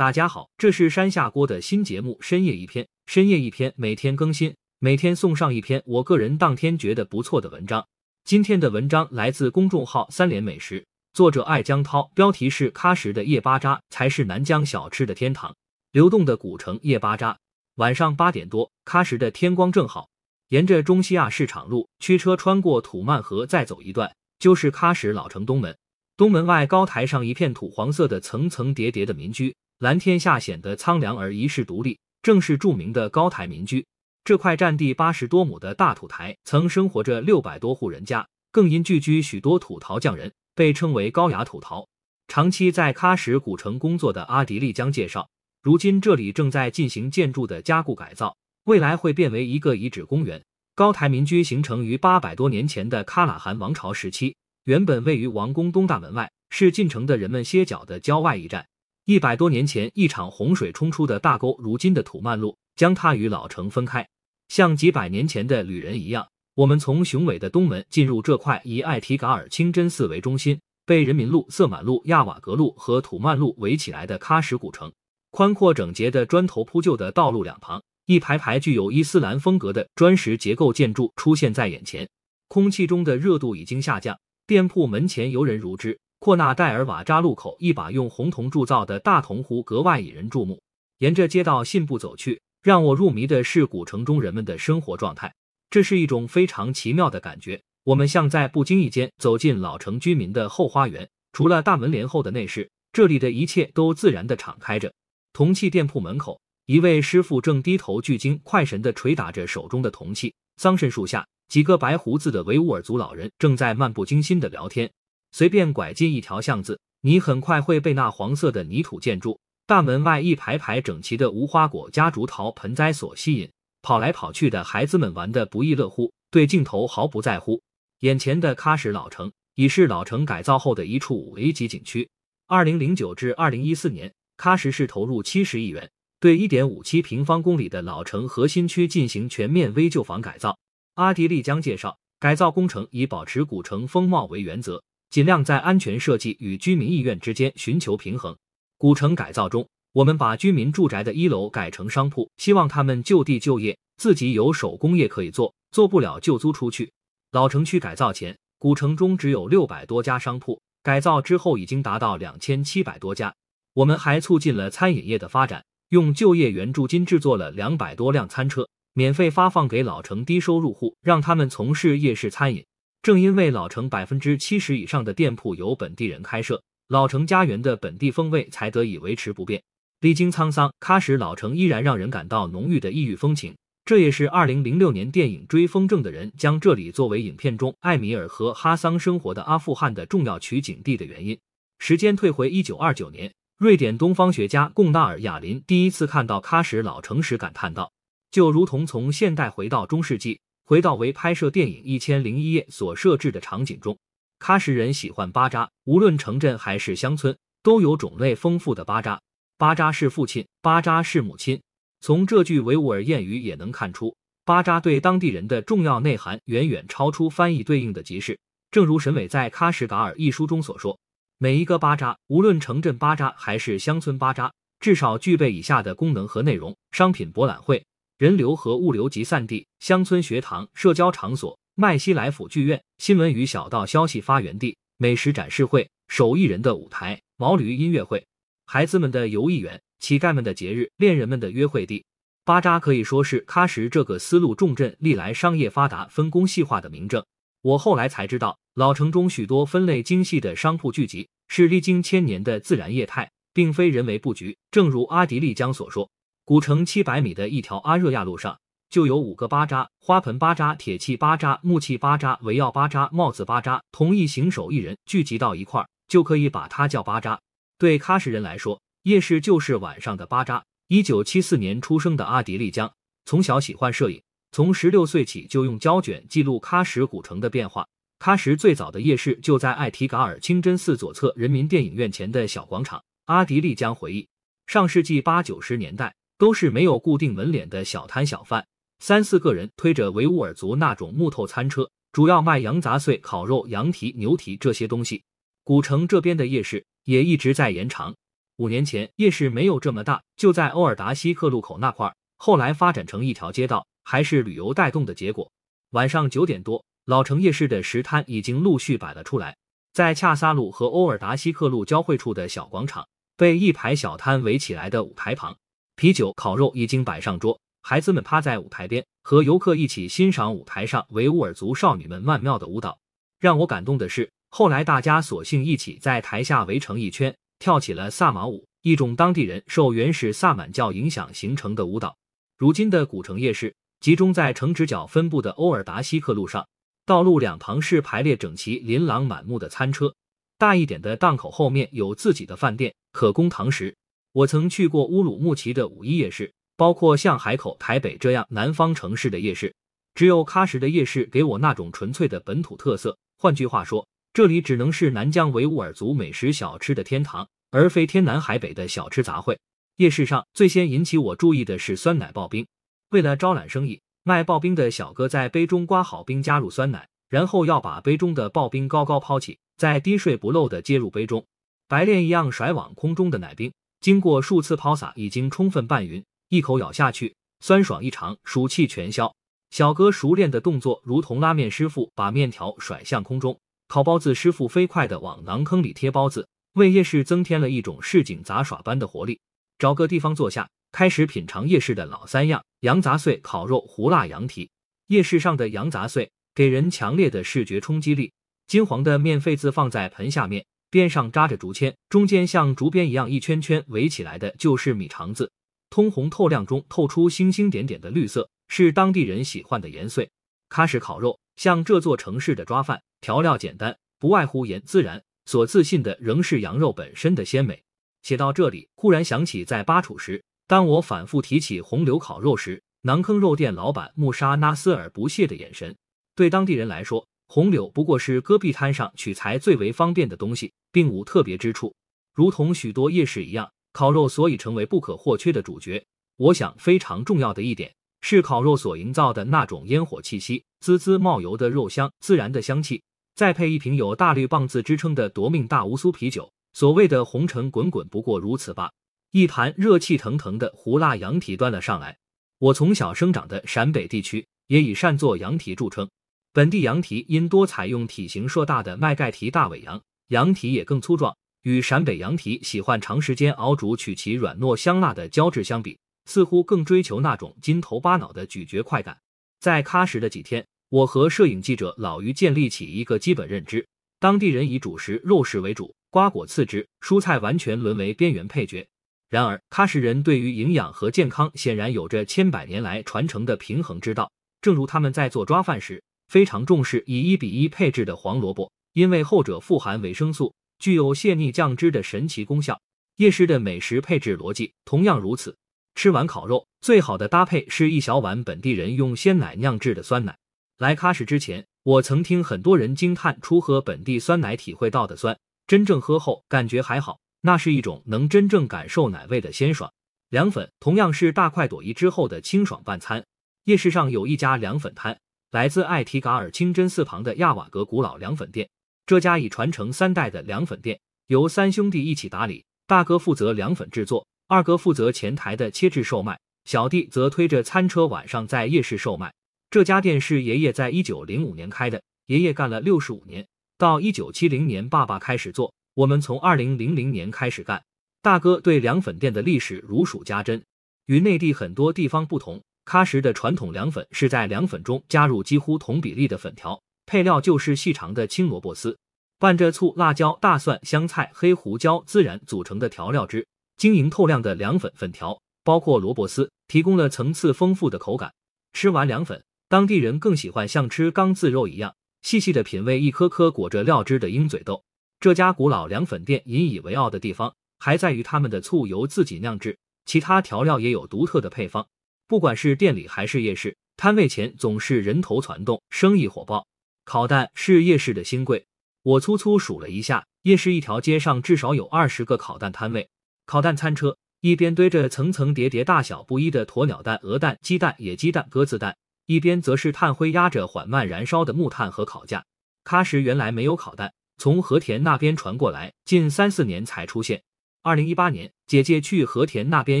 大家好，这是山下锅的新节目《深夜一篇》，深夜一篇，每天更新，每天送上一篇我个人当天觉得不错的文章。今天的文章来自公众号三联美食，作者艾江涛，标题是“喀什的夜巴扎才是南疆小吃的天堂”。流动的古城夜巴扎，晚上八点多，喀什的天光正好，沿着中西亚市场路，驱车穿过土曼河，再走一段就是喀什老城东门。东门外高台上一片土黄色的层层叠叠的民居。蓝天下显得苍凉而遗世独立，正是著名的高台民居。这块占地八十多亩的大土台，曾生活着六百多户人家，更因聚居许多土陶匠人，被称为高雅土陶。长期在喀什古城工作的阿迪丽江介绍，如今这里正在进行建筑的加固改造，未来会变为一个遗址公园。高台民居形成于八百多年前的喀喇汗王朝时期，原本位于王宫东大门外，是进城的人们歇脚的郊外驿站。一百多年前，一场洪水冲出的大沟，如今的土曼路，将它与老城分开。像几百年前的旅人一样，我们从雄伟的东门进入这块以艾提嘎尔清真寺为中心、被人民路、色满路、亚瓦格路和土曼路围起来的喀什古城。宽阔整洁的砖头铺就的道路两旁，一排排具有伊斯兰风格的砖石结构建筑出现在眼前。空气中的热度已经下降，店铺门前游人如织。阔纳戴尔瓦扎路口，一把用红铜铸造的大铜壶格外引人注目。沿着街道信步走去，让我入迷的是古城中人们的生活状态。这是一种非常奇妙的感觉。我们像在不经意间走进老城居民的后花园，除了大门帘后的内饰，这里的一切都自然的敞开着。铜器店铺门口，一位师傅正低头聚精快神的捶打着手中的铜器。桑葚树下，几个白胡子的维吾尔族老人正在漫不经心的聊天。随便拐进一条巷子，你很快会被那黄色的泥土建筑、大门外一排排整齐的无花果夹竹桃盆栽所吸引。跑来跑去的孩子们玩得不亦乐乎，对镜头毫不在乎。眼前的喀什老城已是老城改造后的一处五 A 级景区。二零零九至二零一四年，喀什市投入七十亿元，对一点五七平方公里的老城核心区进行全面危旧房改造。阿迪丽江介绍，改造工程以保持古城风貌为原则。尽量在安全设计与居民意愿之间寻求平衡。古城改造中，我们把居民住宅的一楼改成商铺，希望他们就地就业，自己有手工业可以做，做不了就租出去。老城区改造前，古城中只有六百多家商铺，改造之后已经达到两千七百多家。我们还促进了餐饮业的发展，用就业援助金制作了两百多辆餐车，免费发放给老城低收入户，让他们从事夜市餐饮。正因为老城百分之七十以上的店铺由本地人开设，老城家园的本地风味才得以维持不变。历经沧桑，喀什老城依然让人感到浓郁的异域风情。这也是二零零六年电影《追风筝的人》将这里作为影片中艾米尔和哈桑生活的阿富汗的重要取景地的原因。时间退回一九二九年，瑞典东方学家贡纳尔·雅林第一次看到喀什老城时感叹道：“就如同从现代回到中世纪。”回到为拍摄电影《一千零一夜》所设置的场景中，喀什人喜欢巴扎，无论城镇还是乡村，都有种类丰富的巴扎。巴扎是父亲，巴扎是母亲。从这句维吾尔谚语也能看出，巴扎对当地人的重要内涵远远超出翻译对应的集市。正如沈伟在《喀什噶尔》一书中所说，每一个巴扎，无论城镇巴扎还是乡村巴扎，至少具备以下的功能和内容：商品博览会。人流和物流集散地、乡村学堂、社交场所、麦西来府剧院、新闻与小道消息发源地、美食展示会、手艺人的舞台、毛驴音乐会、孩子们的游艺园、乞丐们的节日、恋人们的约会地。巴扎可以说是喀什这个丝路重镇历来商业发达、分工细化的明证。我后来才知道，老城中许多分类精细的商铺聚集，是历经千年的自然业态，并非人为布局。正如阿迪丽江所说。古城七百米的一条阿热亚路上，就有五个巴扎：花盆巴扎、铁器巴扎、木器巴扎、围绕巴扎、帽子巴扎。同一行手艺人聚集到一块儿，就可以把它叫巴扎。对喀什人来说，夜市就是晚上的巴扎。一九七四年出生的阿迪丽江，从小喜欢摄影，从十六岁起就用胶卷记录喀什古城的变化。喀什最早的夜市就在艾提嘎尔清真寺左侧人民电影院前的小广场。阿迪丽江回忆，上世纪八九十年代。都是没有固定门脸的小摊小贩，三四个人推着维吾尔族那种木头餐车，主要卖羊杂碎、烤肉、羊蹄、牛蹄这些东西。古城这边的夜市也一直在延长。五年前夜市没有这么大，就在欧尔达西克路口那块儿，后来发展成一条街道，还是旅游带动的结果。晚上九点多，老城夜市的食摊已经陆续摆了出来，在恰萨路和欧尔达西克路交汇处的小广场，被一排小摊围起来的舞台旁，啤酒、烤肉已经摆上桌，孩子们趴在舞台边，和游客一起欣赏舞台上维吾尔族少女们曼妙的舞蹈。让我感动的是，后来大家索性一起在台下围成一圈。跳起了萨满舞，一种当地人受原始萨满教影响形成的舞蹈。如今的古城夜市集中在城直角分布的欧尔达西克路上，道路两旁是排列整齐、琳琅满目的餐车。大一点的档口后面有自己的饭店，可供堂食。我曾去过乌鲁木齐的五一夜市，包括像海口、台北这样南方城市的夜市，只有喀什的夜市给我那种纯粹的本土特色。换句话说。这里只能是南疆维吾尔族美食小吃的天堂，而非天南海北的小吃杂烩。夜市上最先引起我注意的是酸奶刨冰。为了招揽生意，卖刨冰的小哥在杯中刮好冰，加入酸奶，然后要把杯中的刨冰高高抛起，再滴水不漏的接入杯中。白练一样甩往空中的奶冰，经过数次抛洒，已经充分拌匀，一口咬下去，酸爽异常，暑气全消。小哥熟练的动作，如同拉面师傅把面条甩向空中。烤包子师傅飞快地往馕坑里贴包子，为夜市增添了一种市井杂耍般的活力。找个地方坐下，开始品尝夜市的老三样：羊杂碎、烤肉、胡辣羊蹄。夜市上的羊杂碎给人强烈的视觉冲击力。金黄的面肺子放在盆下面，边上扎着竹签，中间像竹编一样一圈圈围起来的就是米肠子，通红透亮中透出星星点点的绿色，是当地人喜欢的盐碎。喀什烤肉像这座城市的抓饭。调料简单，不外乎盐自然。所自信的仍是羊肉本身的鲜美。写到这里，忽然想起在巴楚时，当我反复提起红柳烤肉时，馕坑肉店老板穆沙纳斯尔不屑的眼神。对当地人来说，红柳不过是戈壁滩上取材最为方便的东西，并无特别之处。如同许多夜市一样，烤肉所以成为不可或缺的主角。我想非常重要的一点是烤肉所营造的那种烟火气息，滋滋冒油的肉香，自然的香气。再配一瓶有“大绿棒”子之称的夺命大乌苏啤酒，所谓的红尘滚滚不过如此吧。一盘热气腾腾的胡辣羊蹄端了上来。我从小生长的陕北地区也以善做羊蹄著称，本地羊蹄因多采用体型硕大的麦盖蹄大尾羊，羊蹄也更粗壮，与陕北羊蹄喜欢长时间熬煮取其软糯香辣的胶质相比，似乎更追求那种筋头巴脑的咀嚼快感。在喀什的几天。我和摄影记者老于建立起一个基本认知：当地人以主食肉食为主，瓜果次之，蔬菜完全沦为边缘配角。然而，喀什人对于营养和健康显然有着千百年来传承的平衡之道。正如他们在做抓饭时，非常重视以一比一配置的黄萝卜，因为后者富含维生素，具有泻逆降脂的神奇功效。夜市的美食配置逻辑同样如此。吃完烤肉，最好的搭配是一小碗本地人用鲜奶酿制的酸奶。来喀什之前，我曾听很多人惊叹出喝本地酸奶体会到的酸，真正喝后感觉还好，那是一种能真正感受奶味的鲜爽。凉粉同样是大快朵颐之后的清爽拌餐。夜市上有一家凉粉摊，来自艾提嘎尔清真寺旁的亚瓦格古老凉粉店。这家已传承三代的凉粉店，由三兄弟一起打理，大哥负责凉粉制作，二哥负责前台的切制售卖，小弟则推着餐车晚上在夜市售卖。这家店是爷爷在一九零五年开的，爷爷干了六十五年，到一九七零年爸爸开始做，我们从二零零零年开始干。大哥对凉粉店的历史如数家珍，与内地很多地方不同，喀什的传统凉粉是在凉粉中加入几乎同比例的粉条，配料就是细长的青萝卜丝，拌着醋、辣椒、大蒜、香菜、黑胡椒孜然组成的调料汁，晶莹透亮的凉粉粉条，包括萝卜丝，提供了层次丰富的口感。吃完凉粉。当地人更喜欢像吃缸自肉一样，细细的品味一颗颗裹着料汁的鹰嘴豆。这家古老凉粉店引以为傲的地方，还在于他们的醋由自己酿制，其他调料也有独特的配方。不管是店里还是夜市，摊位前总是人头攒动，生意火爆。烤蛋是夜市的新贵，我粗粗数了一下，夜市一条街上至少有二十个烤蛋摊位。烤蛋餐车一边堆着层层叠叠、大小不一的鸵鸟蛋、鹅蛋、鸡蛋、野鸡蛋、鸽子蛋。一边则是炭灰压着缓慢燃烧的木炭和烤架。喀什原来没有烤蛋，从和田那边传过来，近三四年才出现。二零一八年，姐姐去和田那边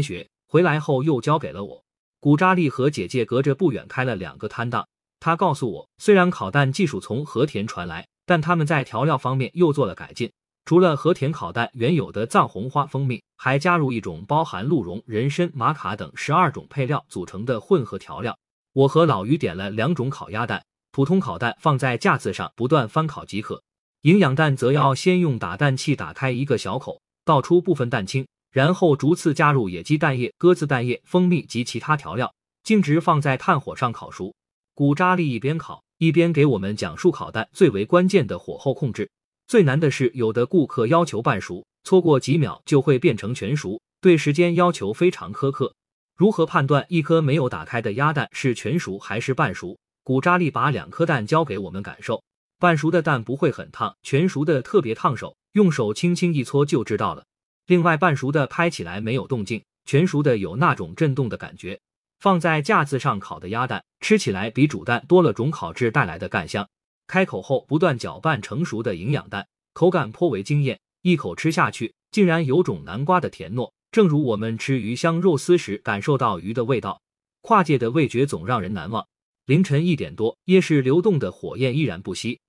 学，回来后又交给了我。古扎利和姐姐隔着不远开了两个摊档。他告诉我，虽然烤蛋技术从和田传来，但他们在调料方面又做了改进。除了和田烤蛋原有的藏红花蜂蜜，还加入一种包含鹿茸、人参、玛卡等十二种配料组成的混合调料。我和老于点了两种烤鸭蛋，普通烤蛋放在架子上不断翻烤即可。营养蛋则要先用打蛋器打开一个小口，倒出部分蛋清，然后逐次加入野鸡蛋液、鸽子蛋液、蜂蜜及其他调料，径直放在炭火上烤熟。古扎利一边烤一边给我们讲述烤蛋最为关键的火候控制。最难的是，有的顾客要求半熟，错过几秒就会变成全熟，对时间要求非常苛刻。如何判断一颗没有打开的鸭蛋是全熟还是半熟？古扎利把两颗蛋交给我们感受。半熟的蛋不会很烫，全熟的特别烫手，用手轻轻一搓就知道了。另外，半熟的拍起来没有动静，全熟的有那种震动的感觉。放在架子上烤的鸭蛋，吃起来比煮蛋多了种烤制带来的干香。开口后不断搅拌成熟的营养蛋，口感颇为惊艳。一口吃下去，竟然有种南瓜的甜糯，正如我们吃鱼香肉丝时感受到鱼的味道。跨界的味觉总让人难忘。凌晨一点多，夜市流动的火焰依然不息。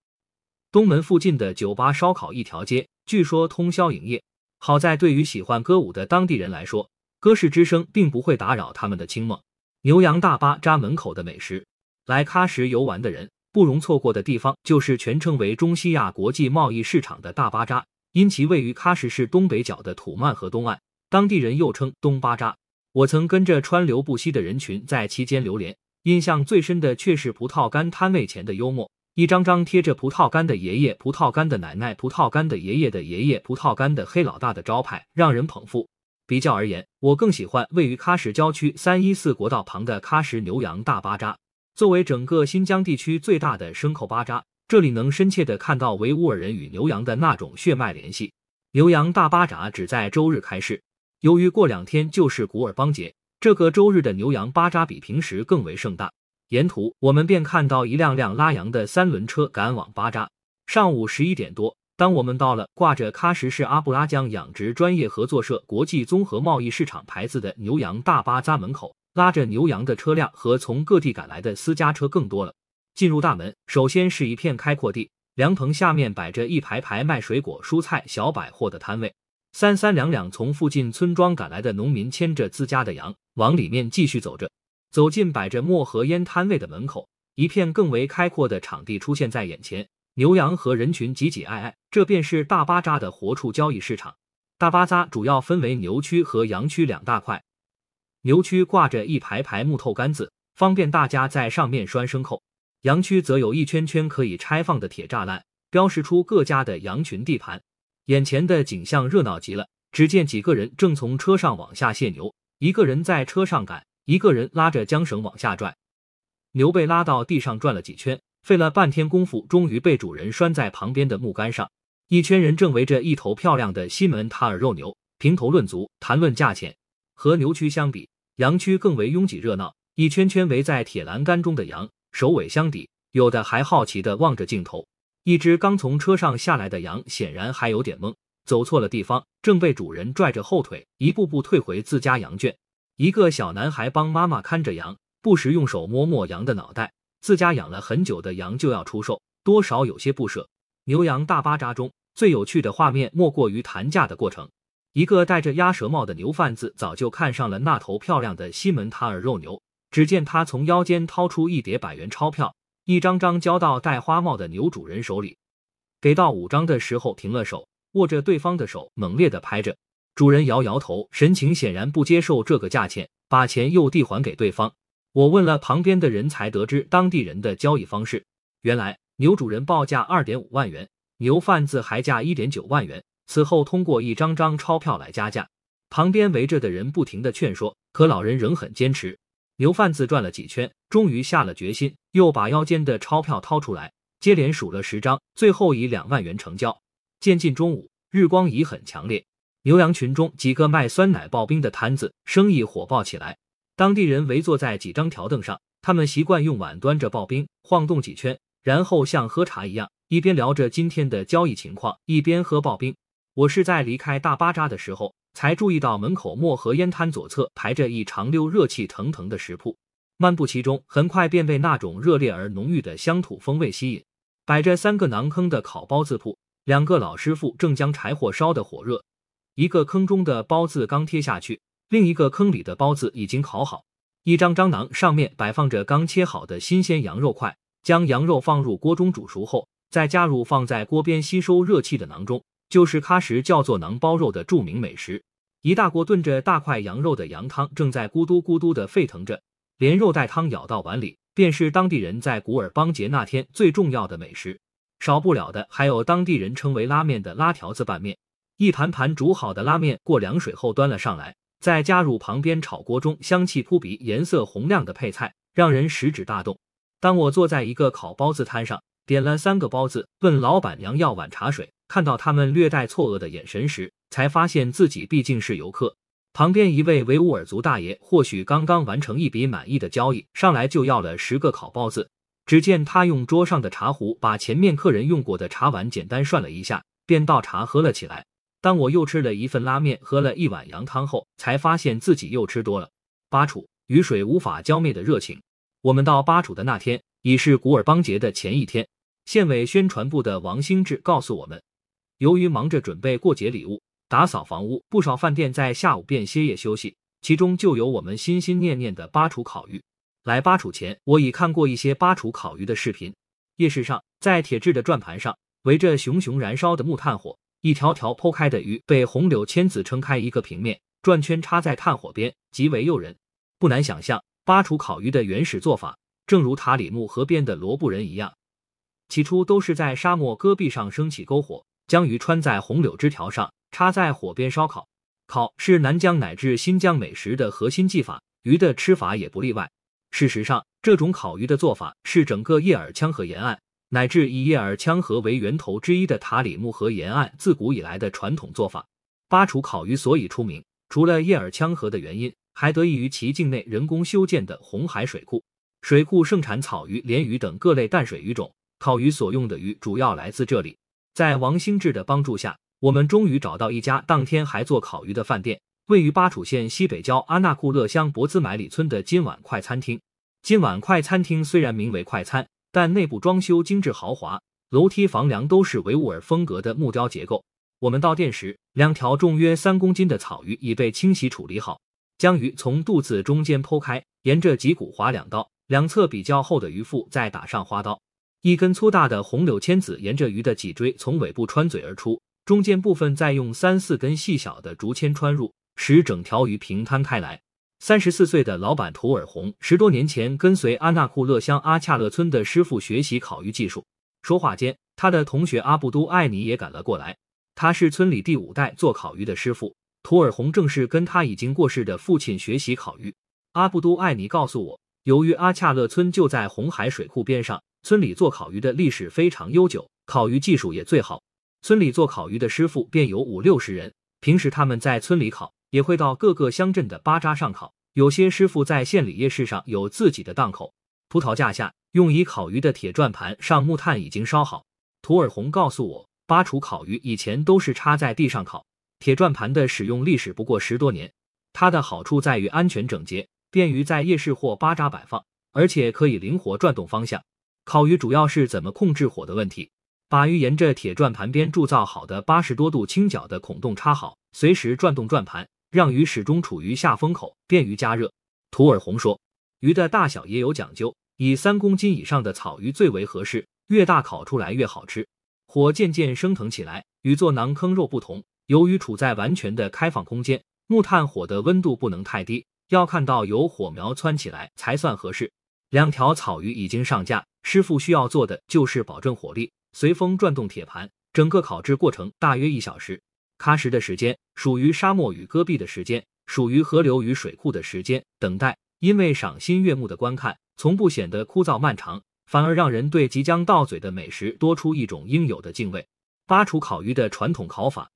东门附近的酒吧烧烤一条街，据说通宵营业。好在对于喜欢歌舞的当地人来说，歌市之声并不会打扰他们的清梦。牛羊大巴扎门口的美食，来喀什游玩的人不容错过的地方，就是全称为中西亚国际贸易市场的大巴扎。因其位于喀什市东北角的土曼河东岸，当地人又称东巴扎。我曾跟着川流不息的人群在期间流连，印象最深的却是葡萄干摊位前的幽默。一张张贴着葡萄干的爷爷、葡萄干的奶奶、葡萄干的爷爷的爷爷、葡萄干的黑老大的招牌，让人捧腹。比较而言，我更喜欢位于喀什郊区三一四国道旁的喀什牛羊大巴扎。作为整个新疆地区最大的牲口巴扎，这里能深切的看到维吾尔人与牛羊的那种血脉联系。牛羊大巴扎只在周日开市，由于过两天就是古尔邦节，这个周日的牛羊巴扎比平时更为盛大。沿途，我们便看到一辆辆拉羊的三轮车赶往巴扎。上午十一点多，当我们到了挂着喀什市阿布拉江养殖专业合作社国际综合贸易市场牌子的牛羊大巴扎门口，拉着牛羊的车辆和从各地赶来的私家车更多了。进入大门，首先是一片开阔地，凉棚下面摆着一排排卖水果、蔬菜、小百货的摊位。三三两两从附近村庄赶来的农民牵着自家的羊往里面继续走着。走进摆着墨和烟摊位的门口，一片更为开阔的场地出现在眼前，牛羊和人群挤挤挨挨，这便是大巴扎的活畜交易市场。大巴扎主要分为牛区和羊区两大块，牛区挂着一排排木头杆子，方便大家在上面拴牲口；羊区则有一圈圈可以拆放的铁栅栏，标识出各家的羊群地盘。眼前的景象热闹极了，只见几个人正从车上往下卸牛，一个人在车上赶。一个人拉着缰绳往下拽，牛被拉到地上转了几圈，费了半天功夫，终于被主人拴在旁边的木杆上。一圈人正围着一头漂亮的西门塔尔肉牛评头论足，谈论价钱。和牛区相比，羊区更为拥挤热闹。一圈圈围在铁栏杆中的羊，首尾相抵，有的还好奇地望着镜头。一只刚从车上下来的羊显然还有点懵，走错了地方，正被主人拽着后腿，一步步退回自家羊圈。一个小男孩帮妈妈看着羊，不时用手摸摸羊的脑袋。自家养了很久的羊就要出售，多少有些不舍。牛羊大巴扎中最有趣的画面莫过于谈价的过程。一个戴着鸭舌帽的牛贩子早就看上了那头漂亮的西门塔尔肉牛，只见他从腰间掏出一叠百元钞票，一张张交到戴花帽的牛主人手里。给到五张的时候停了手，握着对方的手猛烈的拍着。主人摇摇头，神情显然不接受这个价钱，把钱又递还给对方。我问了旁边的人才得知当地人的交易方式。原来牛主人报价二点五万元，牛贩子还价一点九万元，此后通过一张张钞票来加价。旁边围着的人不停的劝说，可老人仍很坚持。牛贩子转了几圈，终于下了决心，又把腰间的钞票掏出来，接连数了十张，最后以两万元成交。渐近中午，日光已很强烈。牛羊群中几个卖酸奶刨冰的摊子生意火爆起来，当地人围坐在几张条凳上，他们习惯用碗端着刨冰晃动几圈，然后像喝茶一样，一边聊着今天的交易情况，一边喝刨冰。我是在离开大巴扎的时候才注意到门口漠河烟摊左侧排着一长溜热气腾腾的食铺。漫步其中，很快便被那种热烈而浓郁的乡土风味吸引。摆着三个馕坑的烤包子铺，两个老师傅正将柴火烧得火热。一个坑中的包子刚贴下去，另一个坑里的包子已经烤好。一张张馕上面摆放着刚切好的新鲜羊肉块，将羊肉放入锅中煮熟后，再加入放在锅边吸收热气的馕中，就是喀什叫做馕包肉的著名美食。一大锅炖着大块羊肉的羊汤正在咕嘟咕嘟的沸腾着。连肉带汤舀到碗里，便是当地人在古尔邦节那天最重要的美食。少不了的还有当地人称为拉面的拉条子拌面。一盘盘煮好的拉面过凉水后端了上来，再加入旁边炒锅中香气扑鼻、颜色红亮的配菜，让人食指大动。当我坐在一个烤包子摊上，点了三个包子，问老板娘要碗茶水，看到他们略带错愕的眼神时，才发现自己毕竟是游客。旁边一位维吾尔族大爷，或许刚刚完成一笔满意的交易，上来就要了十个烤包子。只见他用桌上的茶壶把前面客人用过的茶碗简单涮了一下，便倒茶喝了起来。当我又吃了一份拉面，喝了一碗羊汤后，才发现自己又吃多了。巴楚，雨水无法浇灭的热情。我们到巴楚的那天，已是古尔邦节的前一天。县委宣传部的王兴志告诉我们，由于忙着准备过节礼物。打扫房屋，不少饭店在下午便歇业休息，其中就有我们心心念念的巴楚烤鱼。来巴楚前，我已看过一些巴楚烤鱼的视频。夜市上，在铁制的转盘上，围着熊熊燃烧的木炭火，一条条剖开的鱼被红柳签子撑开一个平面，转圈插在炭火边，极为诱人。不难想象，巴楚烤鱼的原始做法，正如塔里木河边的罗布人一样，起初都是在沙漠戈壁上升起篝火，将鱼穿在红柳枝条上。插在火边烧烤，烤是南疆乃至新疆美食的核心技法，鱼的吃法也不例外。事实上，这种烤鱼的做法是整个叶尔羌河沿岸乃至以叶尔羌河为源头之一的塔里木河沿岸自古以来的传统做法。巴楚烤鱼所以出名，除了叶尔羌河的原因，还得益于其境内人工修建的红海水库。水库盛产草鱼、鲢鱼等各类淡水鱼种，烤鱼所用的鱼主要来自这里。在王兴志的帮助下。我们终于找到一家当天还做烤鱼的饭店，位于巴楚县西北郊阿纳库勒乡博兹买里村的今晚快餐厅。今晚快餐厅虽然名为快餐，但内部装修精致豪华，楼梯房梁都是维吾尔风格的木雕结构。我们到店时，两条重约三公斤的草鱼已被清洗处理好，将鱼从肚子中间剖开，沿着脊骨划两刀，两侧比较厚的鱼腹再打上花刀，一根粗大的红柳签子沿着鱼的脊椎从尾部穿嘴而出。中间部分再用三四根细小的竹签穿入，使整条鱼平摊开来。三十四岁的老板图尔洪十多年前跟随阿纳库勒乡阿恰勒村的师傅学习烤鱼技术。说话间，他的同学阿布都艾尼也赶了过来。他是村里第五代做烤鱼的师傅。图尔洪正是跟他已经过世的父亲学习烤鱼。阿布都艾尼告诉我，由于阿恰勒村就在红海水库边上，村里做烤鱼的历史非常悠久，烤鱼技术也最好。村里做烤鱼的师傅便有五六十人，平时他们在村里烤，也会到各个乡镇的巴扎上烤。有些师傅在县里夜市上有自己的档口。葡萄架下用以烤鱼的铁转盘上木炭已经烧好。图尔洪告诉我，巴楚烤鱼以前都是插在地上烤，铁转盘的使用历史不过十多年。它的好处在于安全整洁，便于在夜市或巴扎摆放，而且可以灵活转动方向。烤鱼主要是怎么控制火的问题。把鱼沿着铁转盘边铸造好的八十多度倾角的孔洞插好，随时转动转盘，让鱼始终处于下风口，便于加热。图尔洪说，鱼的大小也有讲究，以三公斤以上的草鱼最为合适，越大烤出来越好吃。火渐渐升腾起来，与做馕坑肉不同，由于处在完全的开放空间，木炭火的温度不能太低，要看到有火苗窜起来才算合适。两条草鱼已经上架，师傅需要做的就是保证火力。随风转动铁盘，整个烤制过程大约一小时。喀什的时间属于沙漠与戈壁的时间，属于河流与水库的时间。等待，因为赏心悦目的观看，从不显得枯燥漫长，反而让人对即将到嘴的美食多出一种应有的敬畏。巴楚烤鱼的传统烤法，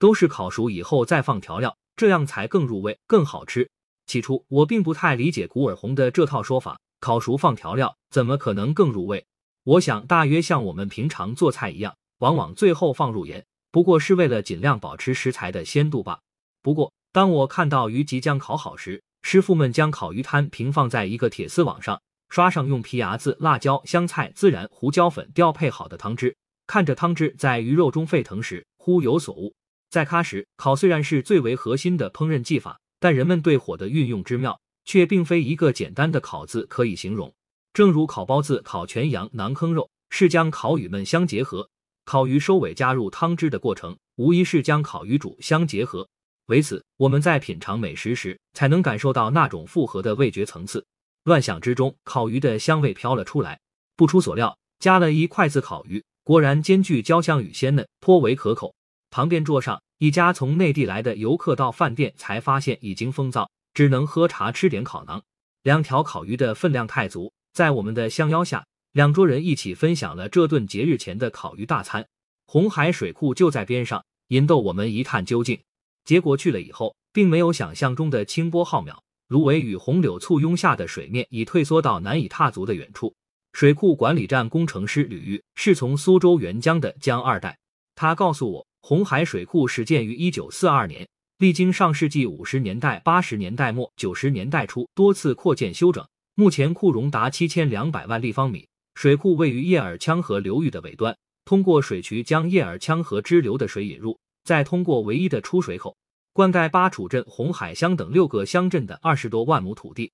都是烤熟以后再放调料，这样才更入味、更好吃。起初我并不太理解古尔红的这套说法，烤熟放调料，怎么可能更入味？我想大约像我们平常做菜一样，往往最后放入盐，不过是为了尽量保持食材的鲜度吧。不过，当我看到鱼即将烤好时，师傅们将烤鱼摊平放在一个铁丝网上，刷上用皮牙子、辣椒、香菜、孜然、胡椒粉调配好的汤汁，看着汤汁在鱼肉中沸腾时，忽有所悟。在喀什，烤虽然是最为核心的烹饪技法，但人们对火的运用之妙，却并非一个简单的“烤”字可以形容。正如烤包子、烤全羊、馕坑肉，是将烤鱼们相结合；烤鱼收尾加入汤汁的过程，无疑是将烤鱼煮相结合。为此，我们在品尝美食时，才能感受到那种复合的味觉层次。乱想之中，烤鱼的香味飘了出来。不出所料，加了一筷子烤鱼，果然兼具焦香与鲜嫩，颇为可口。旁边桌上，一家从内地来的游客到饭店才发现已经封灶，只能喝茶吃点烤馕。两条烤鱼的分量太足，在我们的相邀下，两桌人一起分享了这顿节日前的烤鱼大餐。红海水库就在边上，引逗我们一探究竟。结果去了以后，并没有想象中的清波浩渺，芦苇与红柳簇拥下的水面已退缩到难以踏足的远处。水库管理站工程师吕玉是从苏州援江的江二代，他告诉我。红海水库始建于一九四二年，历经上世纪五十年代、八十年代末、九十年代初多次扩建修整，目前库容达七千两百万立方米。水库位于叶尔羌河流域的尾端，通过水渠将叶尔羌河支流的水引入，再通过唯一的出水口，灌溉巴楚镇、红海乡等六个乡镇的二十多万亩土地。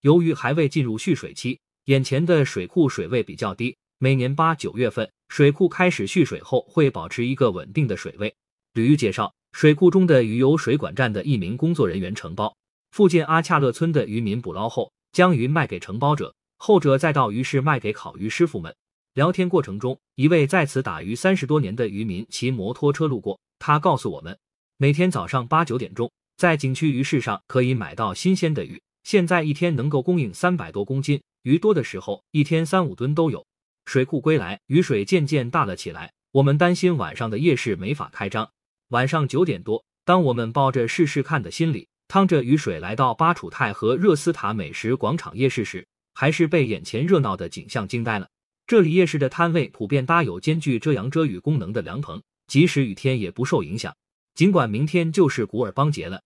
由于还未进入蓄水期，眼前的水库水位比较低，每年八九月份。水库开始蓄水后，会保持一个稳定的水位。吕玉介绍，水库中的鱼由水管站的一名工作人员承包。附近阿恰勒村的渔民捕捞后，将鱼卖给承包者，后者再到鱼市卖给烤鱼师傅们。聊天过程中，一位在此打鱼三十多年的渔民骑摩托车路过，他告诉我们，每天早上八九点钟，在景区鱼市上可以买到新鲜的鱼，现在一天能够供应三百多公斤，鱼多的时候一天三五吨都有。水库归来，雨水渐渐大了起来。我们担心晚上的夜市没法开张。晚上九点多，当我们抱着试试看的心理，趟着雨水来到巴楚泰和热斯塔美食广场夜市时，还是被眼前热闹的景象惊呆了。这里夜市的摊位普遍搭有兼具遮阳遮雨功能的凉棚，即使雨天也不受影响。尽管明天就是古尔邦节了，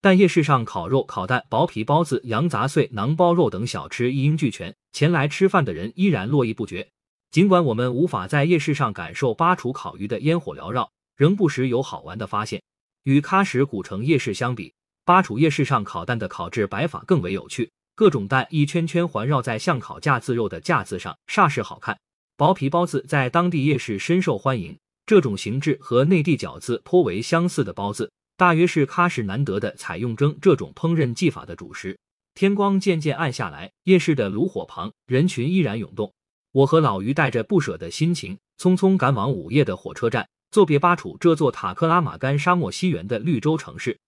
但夜市上烤肉、烤蛋、薄皮包子、羊杂碎、馕包肉等小吃一应俱全。前来吃饭的人依然络绎不绝。尽管我们无法在夜市上感受巴楚烤鱼的烟火缭绕，仍不时有好玩的发现。与喀什古城夜市相比，巴楚夜市上烤蛋的烤制摆法更为有趣。各种蛋一圈圈环绕在像烤架子肉的架子上，煞是好看。薄皮包子在当地夜市深受欢迎。这种形制和内地饺子颇为相似的包子，大约是喀什难得的采用蒸这种烹饪技法的主食。天光渐渐暗下来，夜市的炉火旁人群依然涌动。我和老于带着不舍的心情，匆匆赶往午夜的火车站，作别巴楚这座塔克拉玛干沙漠西缘的绿洲城市。